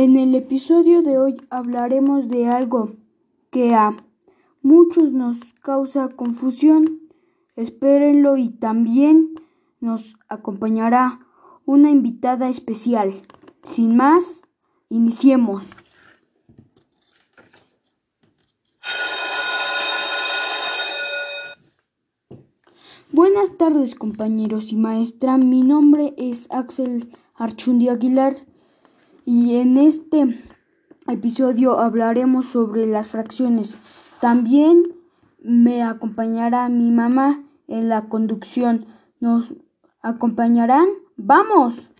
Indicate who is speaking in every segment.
Speaker 1: En el episodio de hoy hablaremos de algo que a muchos nos causa confusión. Espérenlo y también nos acompañará una invitada especial. Sin más, iniciemos. Buenas tardes compañeros y maestra, mi nombre es Axel Archundi Aguilar y en este episodio hablaremos sobre las fracciones. También me acompañará mi mamá en la conducción. ¿Nos acompañarán? ¡Vamos!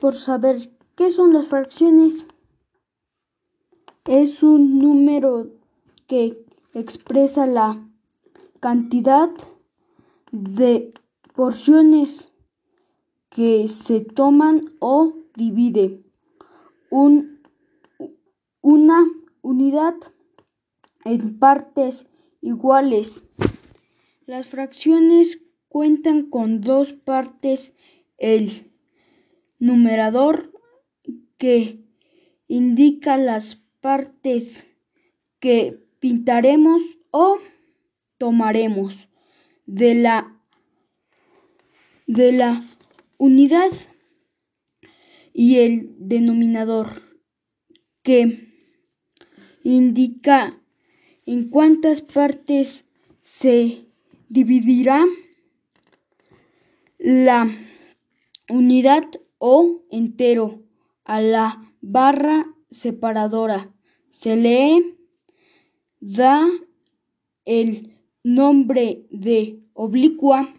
Speaker 1: Por saber qué son las fracciones. Es un número que expresa la cantidad de porciones que se toman o divide un, una unidad en partes iguales. Las fracciones cuentan con dos partes, el numerador que indica las partes que pintaremos o tomaremos de la de la unidad y el denominador que indica en cuántas partes se dividirá la unidad o entero a la barra separadora. Se le da el nombre de oblicua.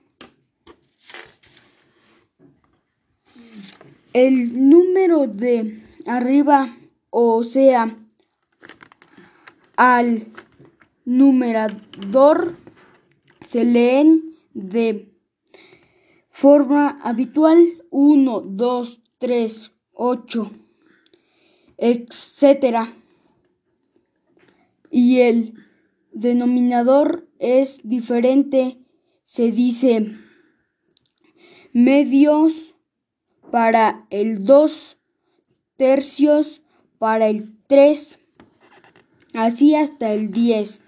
Speaker 1: El número de arriba, o sea, al numerador se leen de forma habitual 1, 2, 3, 8, etcétera. Y el denominador es diferente, se dice medios para el 2, tercios para el 3, así hasta el 10,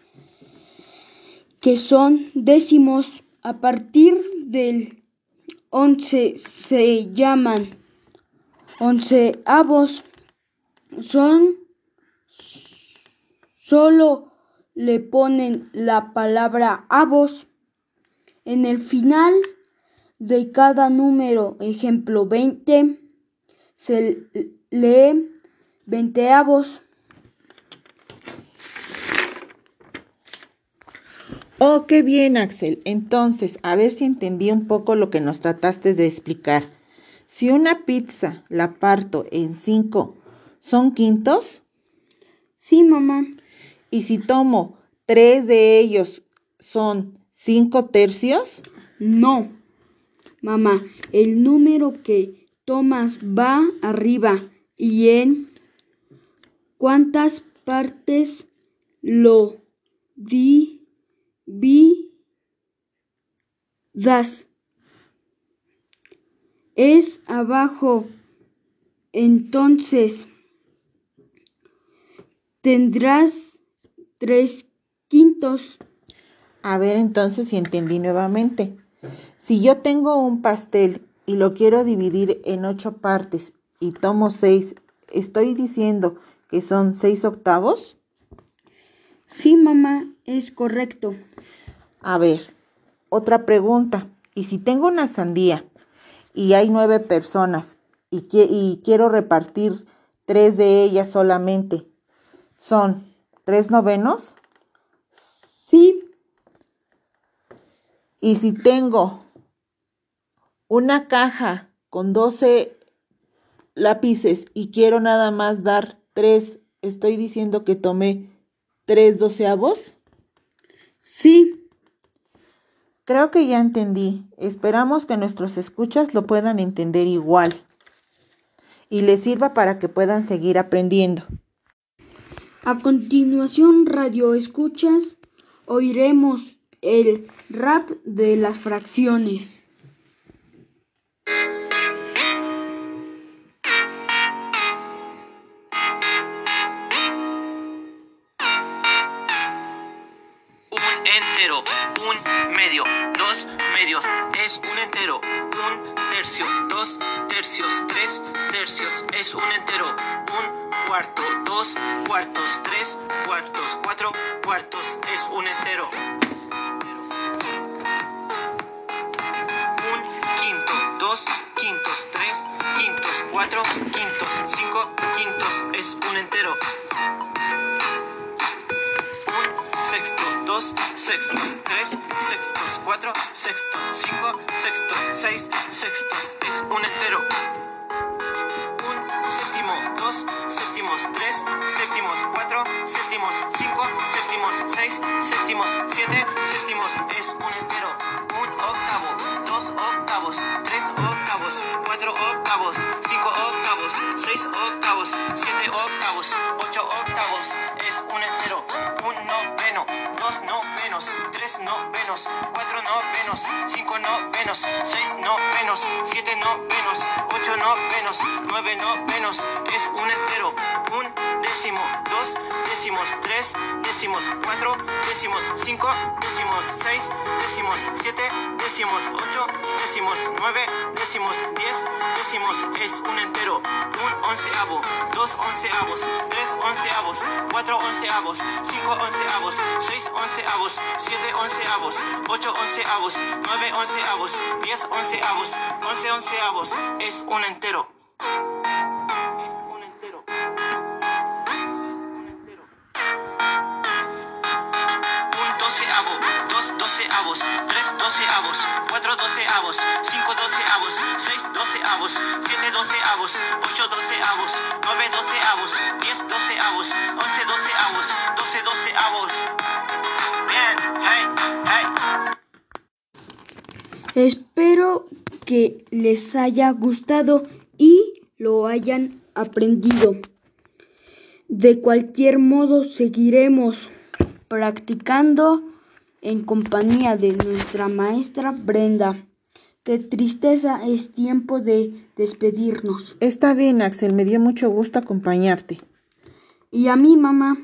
Speaker 1: que son décimos a partir del once se llaman onceavos. Son solo le ponen la palabra avos en el final de cada número. Ejemplo 20 se lee veinteavos.
Speaker 2: Oh, qué bien, Axel. Entonces, a ver si entendí un poco lo que nos trataste de explicar. Si una pizza la parto en cinco, ¿son quintos?
Speaker 1: Sí, mamá.
Speaker 2: ¿Y si tomo tres de ellos, son cinco tercios?
Speaker 1: No, mamá. El número que tomas va arriba y en cuántas partes lo di das es abajo, entonces tendrás tres quintos.
Speaker 2: A ver entonces si entendí nuevamente. Si yo tengo un pastel y lo quiero dividir en ocho partes y tomo seis, ¿estoy diciendo que son seis octavos?
Speaker 1: Sí, mamá, es correcto.
Speaker 2: A ver, otra pregunta. ¿Y si tengo una sandía y hay nueve personas y, y quiero repartir tres de ellas solamente. ¿Son tres novenos?
Speaker 1: Sí.
Speaker 2: Y si tengo una caja con 12 lápices y quiero nada más dar tres, estoy diciendo que tomé tres doceavos.
Speaker 1: Sí.
Speaker 2: Creo que ya entendí. Esperamos que nuestros escuchas lo puedan entender igual y les sirva para que puedan seguir aprendiendo.
Speaker 1: A continuación, Radio Escuchas, oiremos el rap de las fracciones.
Speaker 3: Es un entero, un cuarto, dos cuartos, tres cuartos, cuatro cuartos, es un entero. Un quinto, dos quintos, tres quintos, cuatro quintos, cinco quintos, es un entero. Un sexto, dos sextos, tres sextos, cuatro sextos, cinco sextos, seis sextos, es un entero. Séptimos, tres séptimos, cuatro séptimos, cinco séptimos, seis séptimos, siete séptimos, es un entero. Un octavo, dos octavos, tres octavos, cuatro octavos, cinco octavos, seis octavos, siete octavos, ocho octavos, es un entero. Un noveno, dos novenos, tres novenos, novenos, cinco novenos, seis novenos, siete novenos, ocho novenos, nueve novenos, es un entero. Un décimos, tres décimos, cuatro décimos, cinco décimos, seis décimos, siete décimos, ocho décimos, nueve décimos, diez décimos, es un entero. Un onceavo, dos onceavos, tres onceavos, cuatro onceavos, cinco onceavos, seis onceavos, siete onceavos, ocho onceavos, nueve onceavos, diez onceavos, once onceavos, es un entero. 2 doceavos, 3 doceavos, 4 doceavos, 5 doceavos, 6 doceavos, 7 doceavos, 8 doceavos, 9 doceavos, 10 doceavos, 11 doceavos, 12 doceavos. Bien, hey, hey.
Speaker 1: Espero que les haya gustado y lo hayan aprendido. De cualquier modo, seguiremos practicando en compañía de nuestra maestra Brenda. Qué tristeza es tiempo de despedirnos.
Speaker 2: Está bien, Axel, me dio mucho gusto acompañarte.
Speaker 1: Y a mí, mamá,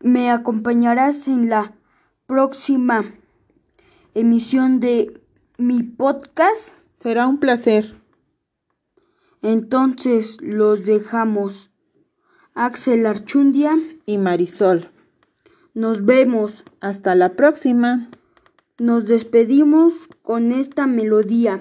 Speaker 1: me acompañarás en la próxima emisión de mi podcast.
Speaker 2: Será un placer.
Speaker 1: Entonces los dejamos. Axel Archundia,
Speaker 2: Y Marisol,
Speaker 1: nos vemos.
Speaker 2: hasta la próxima.
Speaker 1: Nos despedimos con esta melodía.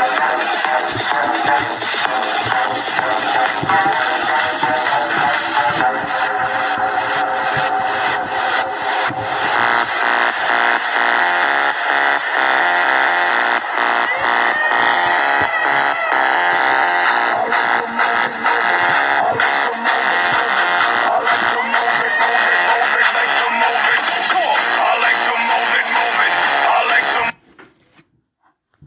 Speaker 4: Thank you.